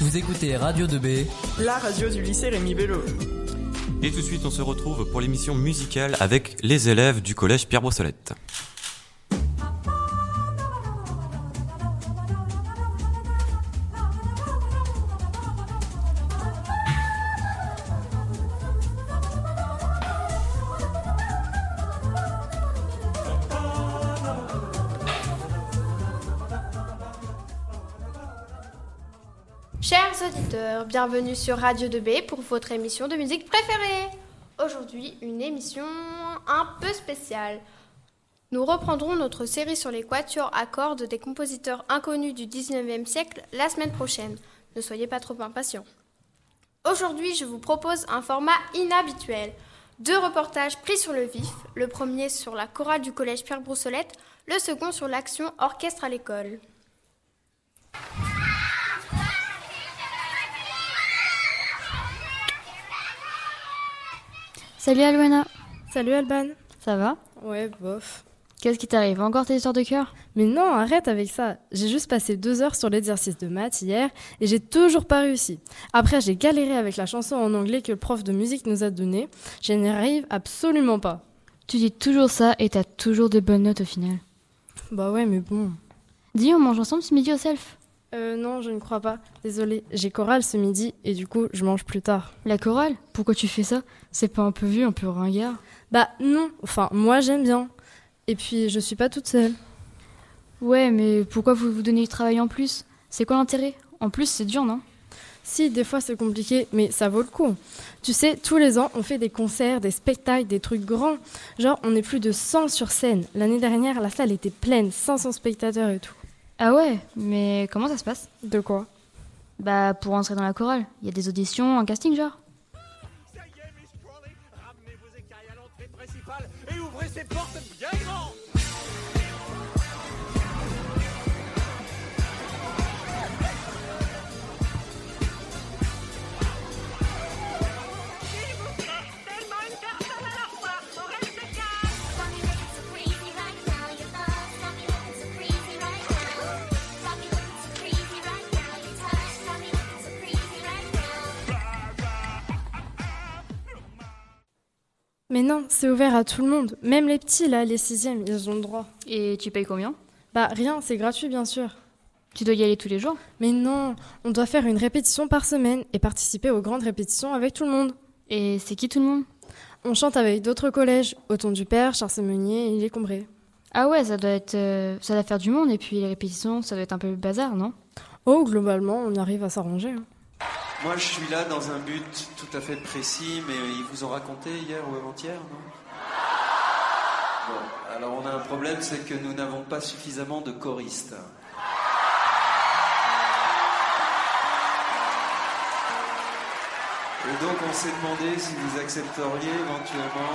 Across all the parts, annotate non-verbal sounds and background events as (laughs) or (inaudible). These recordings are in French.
Vous écoutez Radio 2B, la radio du lycée Rémi Bello. Et tout de suite, on se retrouve pour l'émission musicale avec les élèves du collège Pierre Brossolette. Chers auditeurs, bienvenue sur Radio 2B pour votre émission de musique préférée. Aujourd'hui, une émission un peu spéciale. Nous reprendrons notre série sur les quatuors à cordes des compositeurs inconnus du 19e siècle la semaine prochaine. Ne soyez pas trop impatients. Aujourd'hui, je vous propose un format inhabituel. Deux reportages pris sur le vif, le premier sur la chorale du collège Pierre Broussolette, le second sur l'action orchestre à l'école. Salut Alwana, Salut Alban. ça va? Ouais, bof. Qu'est-ce qui t'arrive? Encore tes histoires de cœur? Mais non, arrête avec ça. J'ai juste passé deux heures sur l'exercice de maths hier et j'ai toujours pas réussi. Après, j'ai galéré avec la chanson en anglais que le prof de musique nous a donnée. Je n'y arrive absolument pas. Tu dis toujours ça et t'as toujours de bonnes notes au final. Bah ouais, mais bon. Dis, on mange ensemble ce midi au self? Euh, non, je ne crois pas. Désolée, j'ai chorale ce midi et du coup, je mange plus tard. La chorale Pourquoi tu fais ça? C'est pas un peu vieux, un peu ringard? Bah non, enfin, moi j'aime bien. Et puis, je suis pas toute seule. Ouais, mais pourquoi vous vous donnez du travail en plus? C'est quoi l'intérêt? En plus, c'est dur, non? Si, des fois c'est compliqué, mais ça vaut le coup. Tu sais, tous les ans, on fait des concerts, des spectacles, des trucs grands. Genre, on est plus de 100 sur scène. L'année dernière, la salle était pleine, 500 spectateurs et tout. Ah ouais, mais comment ça se passe? De quoi? Bah, pour entrer dans la chorale, il y a des auditions, un casting genre. Ça y est, Miss Crawley, ramenez vos écailles à l'entrée principale et ouvrez ces portes Mais non, c'est ouvert à tout le monde. Même les petits, là, les sixièmes, ils ont le droit. Et tu payes combien? Bah rien, c'est gratuit bien sûr. Tu dois y aller tous les jours? Mais non, on doit faire une répétition par semaine et participer aux grandes répétitions avec tout le monde. Et c'est qui tout le monde? On chante avec d'autres collèges, Auton du Père, Charles Meunier et Les Combrés. Ah ouais, ça doit être, euh, ça doit faire du monde et puis les répétitions, ça doit être un peu le bazar, non? Oh, globalement, on arrive à s'arranger. hein. Moi, je suis là dans un but tout à fait précis, mais ils vous ont raconté hier ou avant-hier, non? Bon, alors on a un problème, c'est que nous n'avons pas suffisamment de choristes. Et donc on s'est demandé si vous accepteriez éventuellement.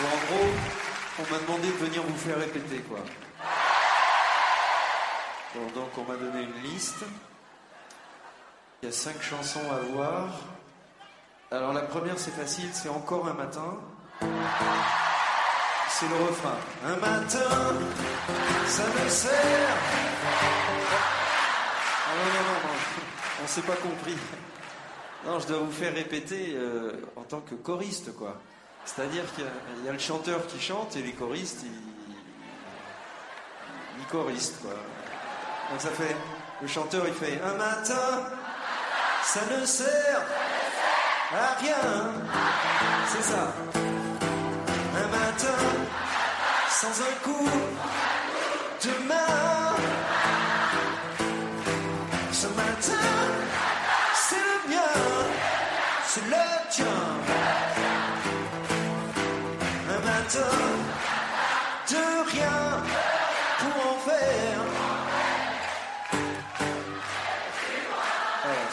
euh, en gros, on m'a demandé de venir vous faire répéter, quoi. Donc on m'a donné une liste. Il y a cinq chansons à voir. Alors la première c'est facile, c'est encore un matin. C'est le refrain. Un matin, ça me sert. Ah non, non, non, non, on s'est pas compris. Non, je dois vous faire répéter euh, en tant que choriste, quoi. C'est-à-dire qu'il y a- il y, a le chanteur qui chante et les choristes, ils, ils choristent, quoi. Donc ça fait, le chanteur il fait un matin, ça ne sert à rien. C'est ça. Un matin, sans un coup de main. Ce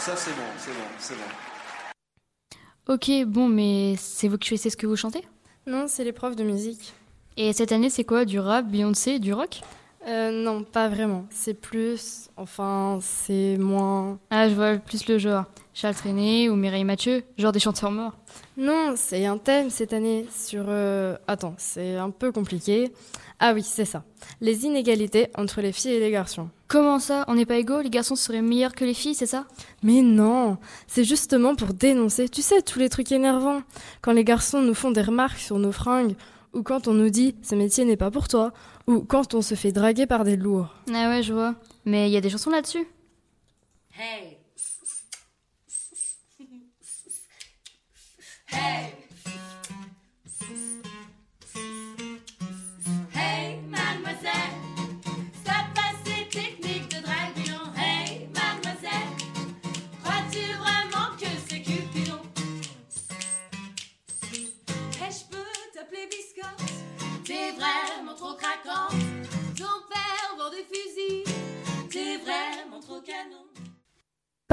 ça c'est bon, c'est bon, c'est bon. Ok, bon, mais c'est vous qui choisissez ce que vous chantez? Non, c'est les profs de musique. Et cette année, c'est quoi? Du rap, Beyoncé, du rock? Euh, non, pas vraiment. C'est plus, enfin, c'est moins. Ah, je vois plus le genre. Charles Trenet ou Mireille Mathieu, genre des chanteurs morts. Non, c'est un thème cette année sur. euh, Attends, c'est un peu compliqué. Ah oui, c'est ça. Les inégalités entre les filles et les garçons. Comment ça? On n'est pas égaux? Les garçons seraient meilleurs que les filles, c'est ça? Mais non, c'est justement pour dénoncer, tu sais, tous les trucs énervants. Quand les garçons nous font des remarques sur nos fringues, ou quand on nous dit ce métier n'est pas pour toi, ou quand on se fait draguer par des lourds. Ah ouais, je vois. Mais il y a des chansons là-dessus. Hey. (laughs) Hey. Hey,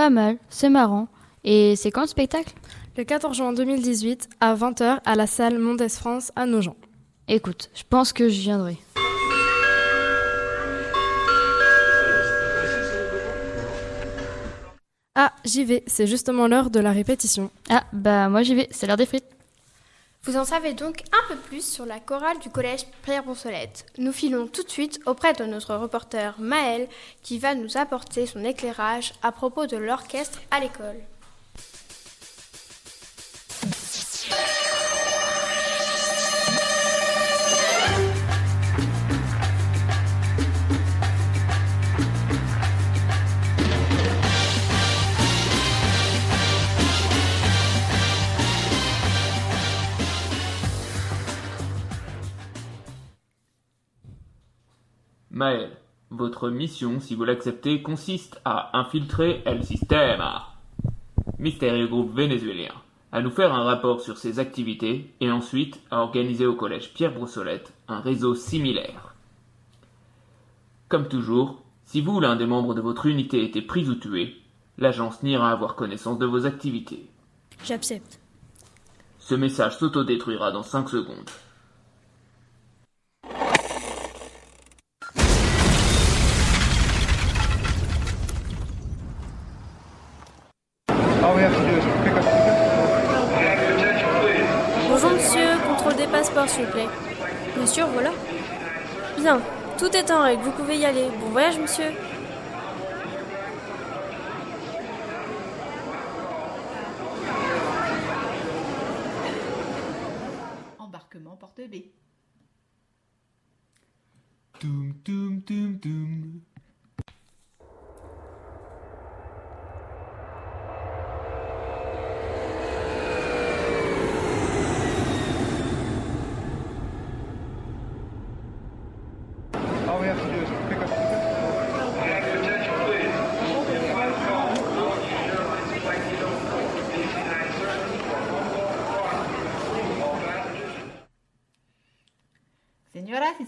Pas mal, c'est marrant. Et c'est quand le spectacle? Le 14 juin 2018, à 20h, à la salle Mondes France à Nogent. Écoute, je pense que je viendrai. Ah, j'y vais, c'est justement l'heure de la répétition. Ah, bah moi j'y vais, c'est l'heure des frites. Vous en savez donc un peu plus sur la chorale du collège Pierre Brossolette. Nous filons tout de suite auprès de notre reporter Maël qui va nous apporter son éclairage à propos de l'orchestre à l'école. Maël, votre mission, si vous l'acceptez, consiste à infiltrer El Sistema, mystérieux groupe vénézuélien, à nous faire un rapport sur ses activités et ensuite à organiser au collège Pierre Brossolette un réseau similaire. Comme toujours, si vous ou l'un des membres de votre unité était pris ou tué, l'agence n'ira avoir connaissance de vos activités. J'accepte. Ce message s'autodétruira dans 5 secondes. Bonjour monsieur, contrôle des passeports s'il vous plaît. Monsieur, voilà. Bien, tout est en règle, vous pouvez y aller. Bon voyage monsieur.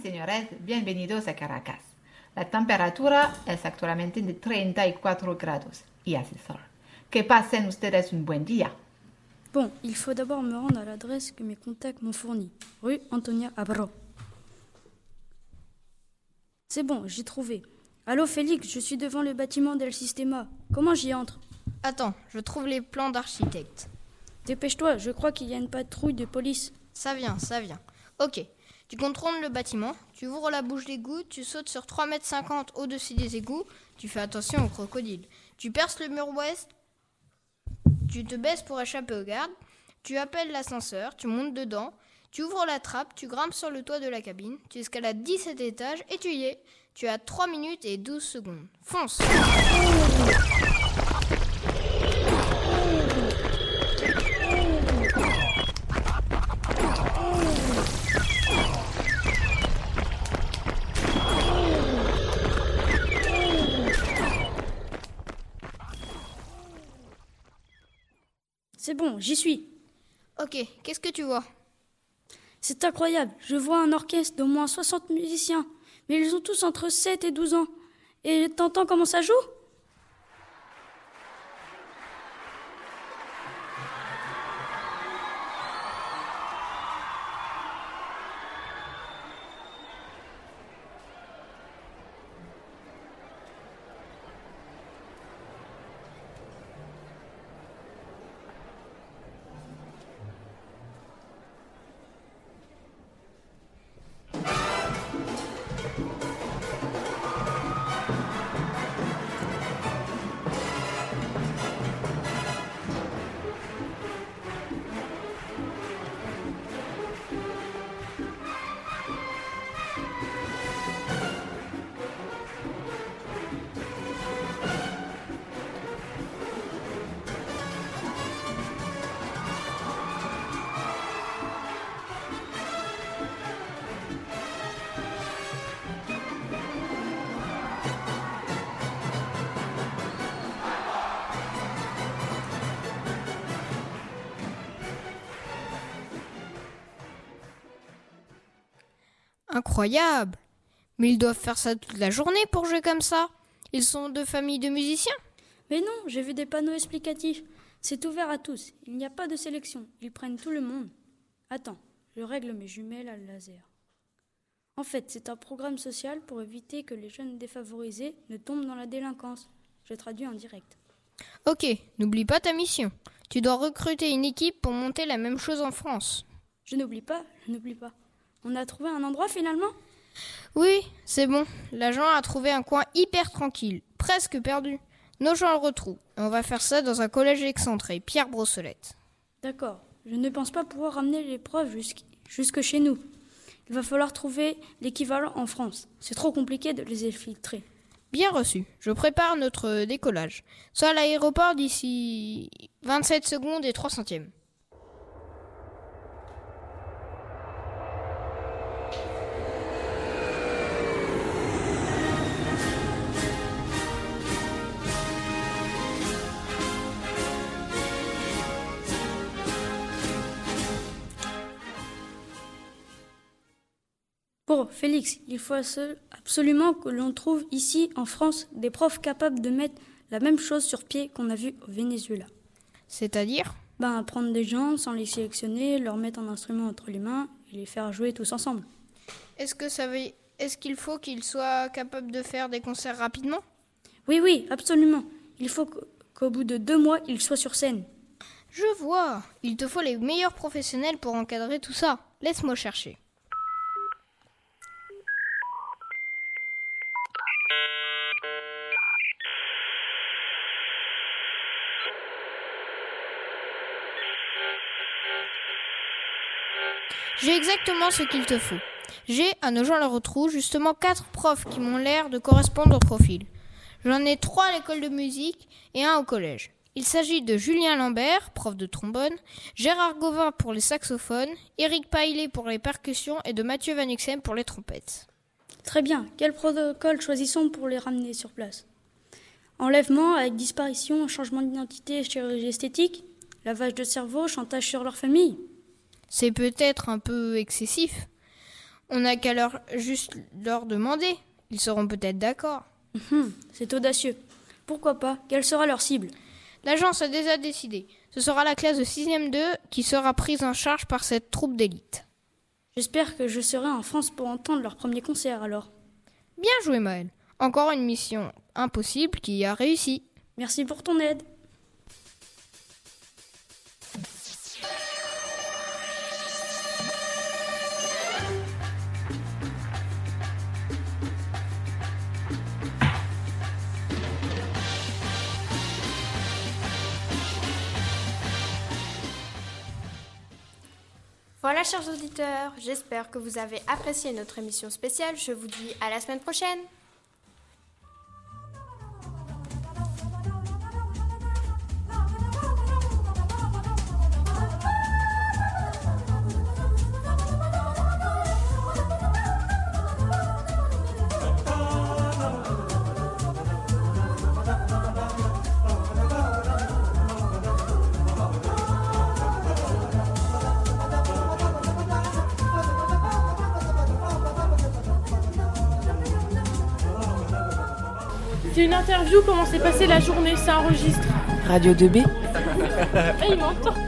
Señores, bienvenidos a Caracas. La temperatura es actualmente de 34 grados y hace sol. Que pasen ustedes un buen día. Bon, il faut d'abord me rendre à l'adresse que mes contacts m'ont fournie. Rue Antonia Abro. C'est bon, j'ai trouvé. Allô Félix, je suis devant le bâtiment d'El Sistema. Comment j'y entre? Attends, je trouve les plans d'architecte. Dépêche-toi, je crois qu'il y a une patrouille de police. Ça vient, ça vient. Ok, tu contrôles le bâtiment, tu ouvres la bouche d'égout, tu sautes sur 3,50 mètres au-dessus des égouts, tu fais attention aux crocodiles. Tu perces le mur ouest, tu te baisses pour échapper aux gardes, tu appelles l'ascenseur, tu montes dedans, tu ouvres la trappe, tu grimpes sur le toit de la cabine, tu escalades 17 étages et tu y es. Tu as 3 minutes et 12 secondes. Fonce C'est bon, j'y suis. Ok, qu'est-ce que tu vois? C'est incroyable, je vois un orchestre d'au moins 60 musiciens, mais ils ont tous entre 7 et 12 ans. Et t'entends comment ça joue? Incroyable Mais ils doivent faire ça toute la journée pour jouer comme ça. Ils sont de famille de musiciens Mais non, j'ai vu des panneaux explicatifs. C'est ouvert à tous. Il n'y a pas de sélection. Ils prennent tout le monde. Attends, je règle mes jumelles à laser. En fait, c'est un programme social pour éviter que les jeunes défavorisés ne tombent dans la délinquance. Je traduis en direct. Ok, n'oublie pas ta mission. Tu dois recruter une équipe pour monter la même chose en France. Je n'oublie pas, je n'oublie pas. On a trouvé un endroit finalement? Oui, c'est bon. L'agent a trouvé un coin hyper tranquille, presque perdu. Nos gens le retrouvent. Et on va faire ça dans un collège excentré, Pierre Brossolette. D'accord. Je ne pense pas pouvoir ramener les preuves jusqu'- jusque chez nous. Il va falloir trouver l'équivalent en France. C'est trop compliqué de les infiltrer. Bien reçu. Je prépare notre décollage. Soit à l'aéroport d'ici 27 secondes et 3 centièmes. Bon, Félix, il faut absolument que l'on trouve ici en France des profs capables de mettre la même chose sur pied qu'on a vu au Venezuela. C'est-à-dire? Ben, prendre des gens sans les sélectionner, leur mettre un instrument entre les mains et les faire jouer tous ensemble. Est-ce que ça veut... Est-ce qu'il faut qu'ils soient capables de faire des concerts rapidement? Oui, oui, absolument. Il faut qu'au bout de deux mois, ils soient sur scène. Je vois. Il te faut les meilleurs professionnels pour encadrer tout ça. Laisse-moi chercher. J'ai exactement ce qu'il te faut. J'ai, à nos gens le retrouve, justement quatre profs qui m'ont l'air de correspondre au profil. J'en ai trois à l'école de musique et un au collège. Il s'agit de Julien Lambert, prof de trombone, Gérard Gauvin pour les saxophones, Éric Paillet pour les percussions et de Mathieu Van Uxem pour les trompettes. Très bien. Quel protocole choisissons pour les ramener sur place? Enlèvement avec disparition, changement d'identité, chirurgie esthétique Lavage de cerveau, chantage sur leur famille C'est peut-être un peu excessif. On n'a qu'à leur juste leur demander. Ils seront peut-être d'accord. Hum, C'est audacieux. Pourquoi pas? Quelle sera leur cible? L'agence a déjà décidé. Ce sera la classe de 6e 2 qui sera prise en charge par cette troupe d'élite. J'espère que je serai en France pour entendre leur premier concert alors. Bien joué, Maël. Encore une mission impossible qui a réussi. Merci pour ton aide. Voilà, chers auditeurs, j'espère que vous avez apprécié notre émission spéciale. Je vous dis à la semaine prochaine. C'est une interview, comment s'est passée la journée, ça enregistre. Radio 2B Ah, il m'entend